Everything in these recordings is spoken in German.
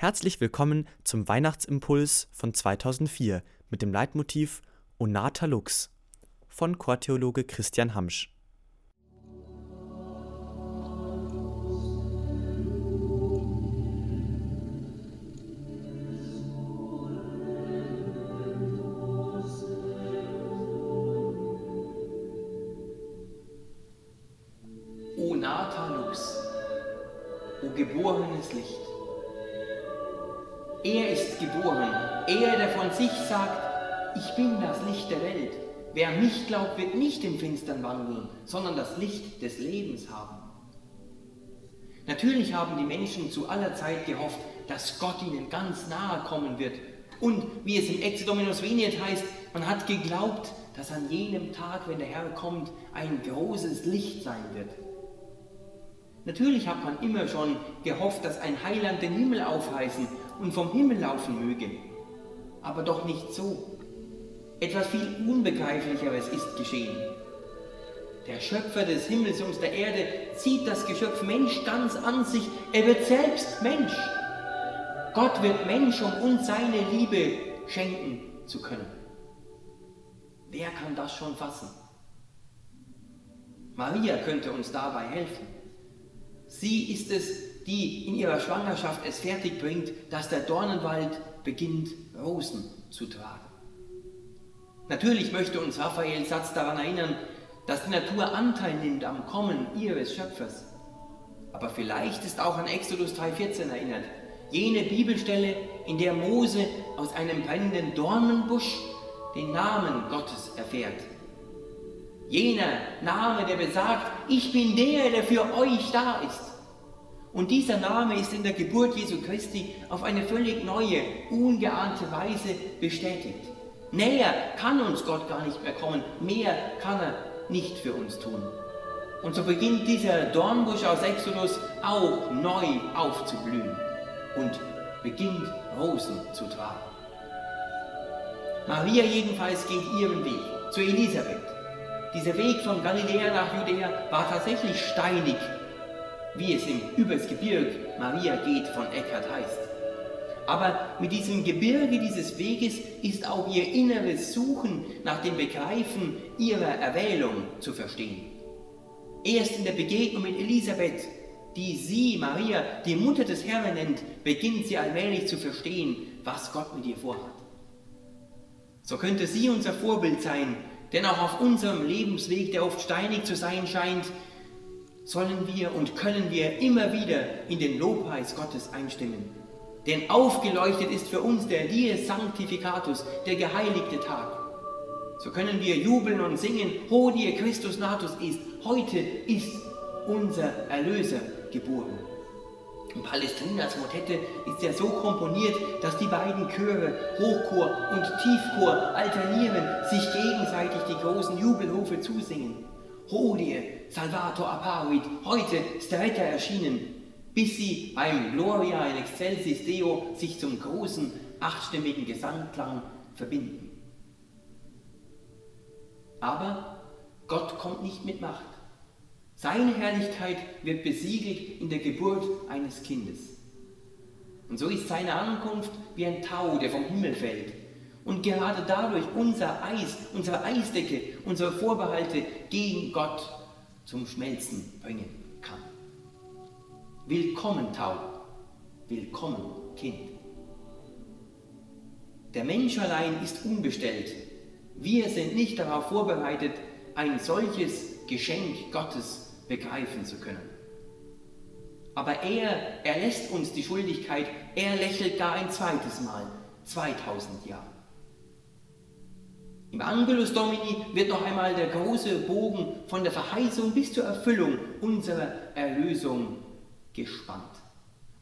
Herzlich willkommen zum Weihnachtsimpuls von 2004 mit dem Leitmotiv Onata Lux von Chortheologe Christian Hamsch. Onata Lux, o geborenes Licht. Er ist geboren, er, der von sich sagt, ich bin das Licht der Welt. Wer mich glaubt, wird nicht im Finstern wandeln, sondern das Licht des Lebens haben. Natürlich haben die Menschen zu aller Zeit gehofft, dass Gott ihnen ganz nahe kommen wird. Und wie es im Exodominus Veniet heißt, man hat geglaubt, dass an jenem Tag, wenn der Herr kommt, ein großes Licht sein wird. Natürlich hat man immer schon gehofft, dass ein Heiland den Himmel aufreißen und vom Himmel laufen möge. Aber doch nicht so. Etwas viel Unbegreiflicheres ist geschehen. Der Schöpfer des Himmels und der Erde zieht das Geschöpf Mensch ganz an sich. Er wird selbst Mensch. Gott wird Mensch, um uns seine Liebe schenken zu können. Wer kann das schon fassen? Maria könnte uns dabei helfen. Sie ist es, die in ihrer Schwangerschaft es fertig bringt, dass der Dornenwald beginnt, Rosen zu tragen. Natürlich möchte uns Raphaels Satz daran erinnern, dass die Natur Anteil nimmt am Kommen ihres Schöpfers. Aber vielleicht ist auch an Exodus 3,14 erinnert, jene Bibelstelle, in der Mose aus einem brennenden Dornenbusch den Namen Gottes erfährt. Jener Name, der besagt, ich bin der, der für euch da ist. Und dieser Name ist in der Geburt Jesu Christi auf eine völlig neue, ungeahnte Weise bestätigt. Näher kann uns Gott gar nicht mehr kommen, mehr kann er nicht für uns tun. Und so beginnt dieser Dornbusch aus Exodus auch neu aufzublühen und beginnt Rosen zu tragen. Maria jedenfalls geht ihren Weg zu Elisabeth. Dieser Weg von Galiläa nach Judäa war tatsächlich steinig wie es im Übers Gebirg Maria geht von Eckhart heißt. Aber mit diesem Gebirge dieses Weges ist auch ihr inneres Suchen nach dem Begreifen ihrer Erwählung zu verstehen. Erst in der Begegnung mit Elisabeth, die sie, Maria, die Mutter des Herrn nennt, beginnt sie allmählich zu verstehen, was Gott mit ihr vorhat. So könnte sie unser Vorbild sein, denn auch auf unserem Lebensweg, der oft steinig zu sein scheint, sollen wir und können wir immer wieder in den Lobpreis Gottes einstimmen. Denn aufgeleuchtet ist für uns der Dies Sanctificatus, der geheiligte Tag. So können wir jubeln und singen, Hodie Christus natus ist, heute ist unser Erlöser geboren. In Palestrinas Motette ist er so komponiert, dass die beiden Chöre, Hochchor und Tiefchor, alternieren, sich gegenseitig die großen Jubelrufe zusingen. Hodie, Salvator apparuit, heute ist der Retter erschienen, bis sie beim Gloria in Excelsis Deo sich zum großen achtstimmigen Gesangklang verbinden. Aber Gott kommt nicht mit Macht. Seine Herrlichkeit wird besiegelt in der Geburt eines Kindes. Und so ist seine Ankunft wie ein Tau, der vom Himmel fällt und gerade dadurch unser Eis, unsere Eisdecke, unsere Vorbehalte gegen Gott zum Schmelzen bringen kann. Willkommen, Tau, willkommen, Kind. Der Mensch allein ist unbestellt. Wir sind nicht darauf vorbereitet, ein solches Geschenk Gottes begreifen zu können. Aber er erlässt uns die Schuldigkeit, er lächelt gar ein zweites Mal, 2000 Jahre. Im Angelus Domini wird noch einmal der große Bogen von der Verheißung bis zur Erfüllung unserer Erlösung gespannt.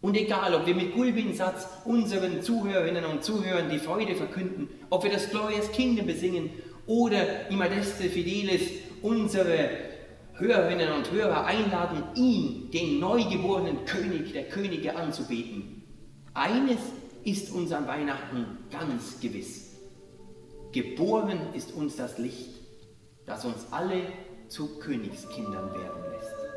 Und egal, ob wir mit Gulbinsatz unseren Zuhörerinnen und Zuhörern die Freude verkünden, ob wir das Glorious Kingdom besingen oder im Adeste Fidelis unsere Hörerinnen und Hörer einladen, ihn, den neugeborenen König der Könige, anzubeten. Eines ist uns an Weihnachten ganz gewiss. Geboren ist uns das Licht, das uns alle zu Königskindern werden lässt.